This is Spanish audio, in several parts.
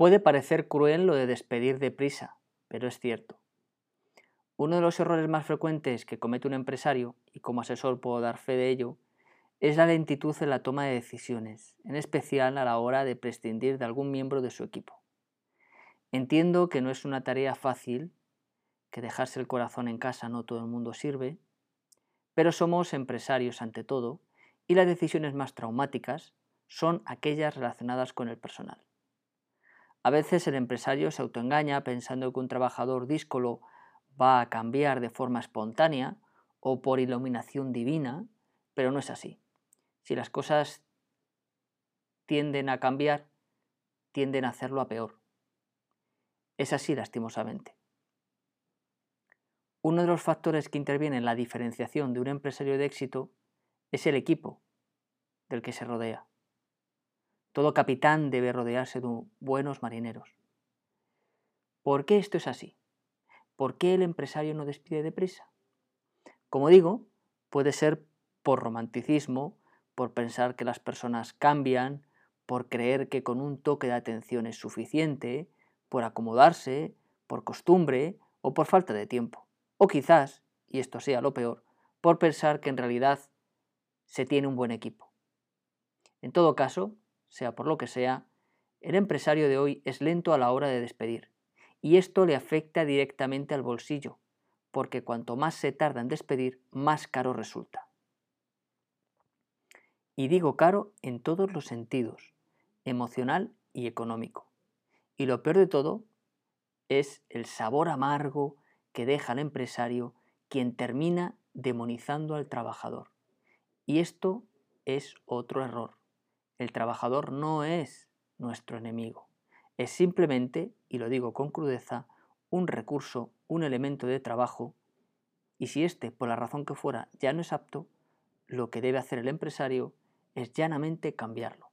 Puede parecer cruel lo de despedir deprisa, pero es cierto. Uno de los errores más frecuentes que comete un empresario, y como asesor puedo dar fe de ello, es la lentitud en la toma de decisiones, en especial a la hora de prescindir de algún miembro de su equipo. Entiendo que no es una tarea fácil, que dejarse el corazón en casa no todo el mundo sirve, pero somos empresarios ante todo y las decisiones más traumáticas son aquellas relacionadas con el personal. A veces el empresario se autoengaña pensando que un trabajador díscolo va a cambiar de forma espontánea o por iluminación divina, pero no es así. Si las cosas tienden a cambiar, tienden a hacerlo a peor. Es así lastimosamente. Uno de los factores que interviene en la diferenciación de un empresario de éxito es el equipo del que se rodea. Todo capitán debe rodearse de buenos marineros. ¿Por qué esto es así? ¿Por qué el empresario no despide deprisa? Como digo, puede ser por romanticismo, por pensar que las personas cambian, por creer que con un toque de atención es suficiente, por acomodarse, por costumbre o por falta de tiempo. O quizás, y esto sea lo peor, por pensar que en realidad se tiene un buen equipo. En todo caso, sea por lo que sea, el empresario de hoy es lento a la hora de despedir, y esto le afecta directamente al bolsillo, porque cuanto más se tarda en despedir, más caro resulta. Y digo caro en todos los sentidos, emocional y económico. Y lo peor de todo es el sabor amargo que deja al empresario quien termina demonizando al trabajador. Y esto es otro error. El trabajador no es nuestro enemigo. Es simplemente, y lo digo con crudeza, un recurso, un elemento de trabajo, y si éste, por la razón que fuera, ya no es apto, lo que debe hacer el empresario es llanamente cambiarlo.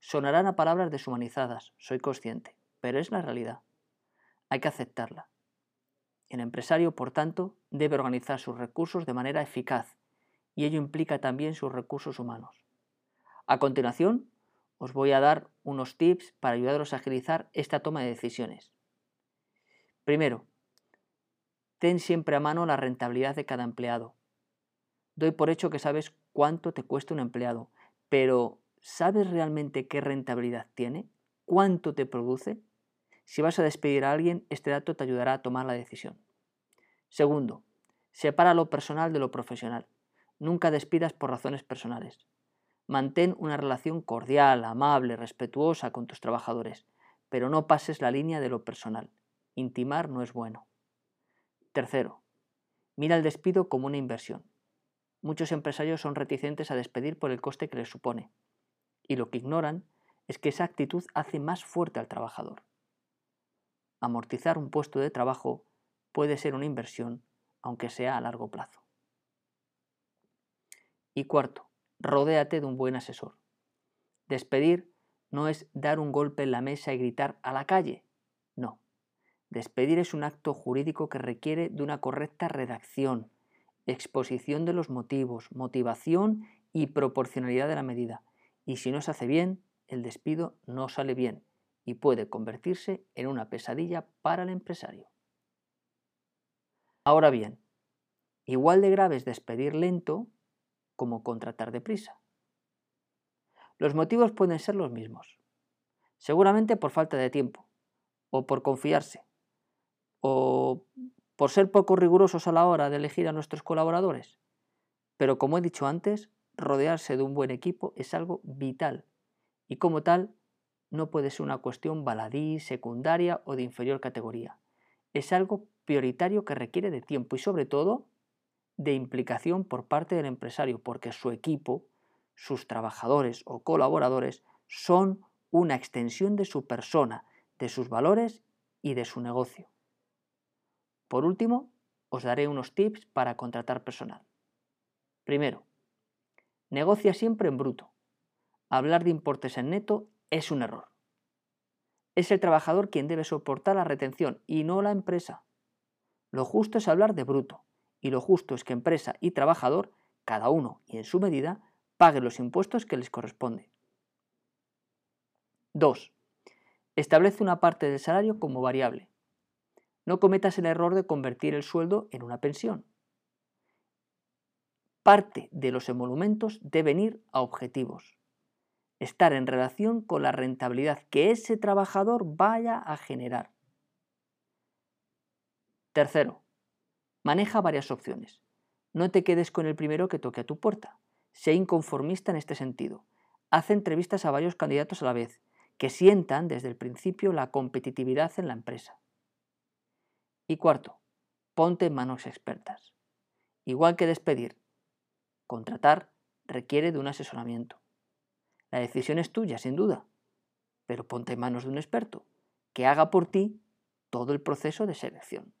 Sonarán a palabras deshumanizadas, soy consciente, pero es la realidad. Hay que aceptarla. El empresario, por tanto, debe organizar sus recursos de manera eficaz, y ello implica también sus recursos humanos. A continuación, os voy a dar unos tips para ayudaros a agilizar esta toma de decisiones. Primero, ten siempre a mano la rentabilidad de cada empleado. Doy por hecho que sabes cuánto te cuesta un empleado, pero ¿Sabes realmente qué rentabilidad tiene? ¿Cuánto te produce? Si vas a despedir a alguien, este dato te ayudará a tomar la decisión. Segundo, separa lo personal de lo profesional. Nunca despidas por razones personales. Mantén una relación cordial, amable, respetuosa con tus trabajadores, pero no pases la línea de lo personal. Intimar no es bueno. Tercero, mira el despido como una inversión. Muchos empresarios son reticentes a despedir por el coste que les supone. Y lo que ignoran es que esa actitud hace más fuerte al trabajador. Amortizar un puesto de trabajo puede ser una inversión, aunque sea a largo plazo. Y cuarto, rodéate de un buen asesor. Despedir no es dar un golpe en la mesa y gritar a la calle. No. Despedir es un acto jurídico que requiere de una correcta redacción, exposición de los motivos, motivación y proporcionalidad de la medida y si no se hace bien, el despido no sale bien y puede convertirse en una pesadilla para el empresario. Ahora bien, igual de grave es despedir lento como contratar deprisa. Los motivos pueden ser los mismos. Seguramente por falta de tiempo, o por confiarse, o por ser poco rigurosos a la hora de elegir a nuestros colaboradores. Pero como he dicho antes, rodearse de un buen equipo es algo vital y como tal no puede ser una cuestión baladí, secundaria o de inferior categoría. Es algo prioritario que requiere de tiempo y sobre todo de implicación por parte del empresario porque su equipo, sus trabajadores o colaboradores son una extensión de su persona, de sus valores y de su negocio. Por último, os daré unos tips para contratar personal. Primero, Negocia siempre en bruto. Hablar de importes en neto es un error. Es el trabajador quien debe soportar la retención y no la empresa. Lo justo es hablar de bruto y lo justo es que empresa y trabajador, cada uno y en su medida, paguen los impuestos que les corresponde. 2. Establece una parte del salario como variable. No cometas el error de convertir el sueldo en una pensión. Parte de los emolumentos deben ir a objetivos. Estar en relación con la rentabilidad que ese trabajador vaya a generar. Tercero, maneja varias opciones. No te quedes con el primero que toque a tu puerta. Sé inconformista en este sentido. Haz entrevistas a varios candidatos a la vez, que sientan desde el principio la competitividad en la empresa. Y cuarto, ponte en manos expertas. Igual que despedir, contratar requiere de un asesoramiento. La decisión es tuya, sin duda, pero ponte en manos de un experto que haga por ti todo el proceso de selección.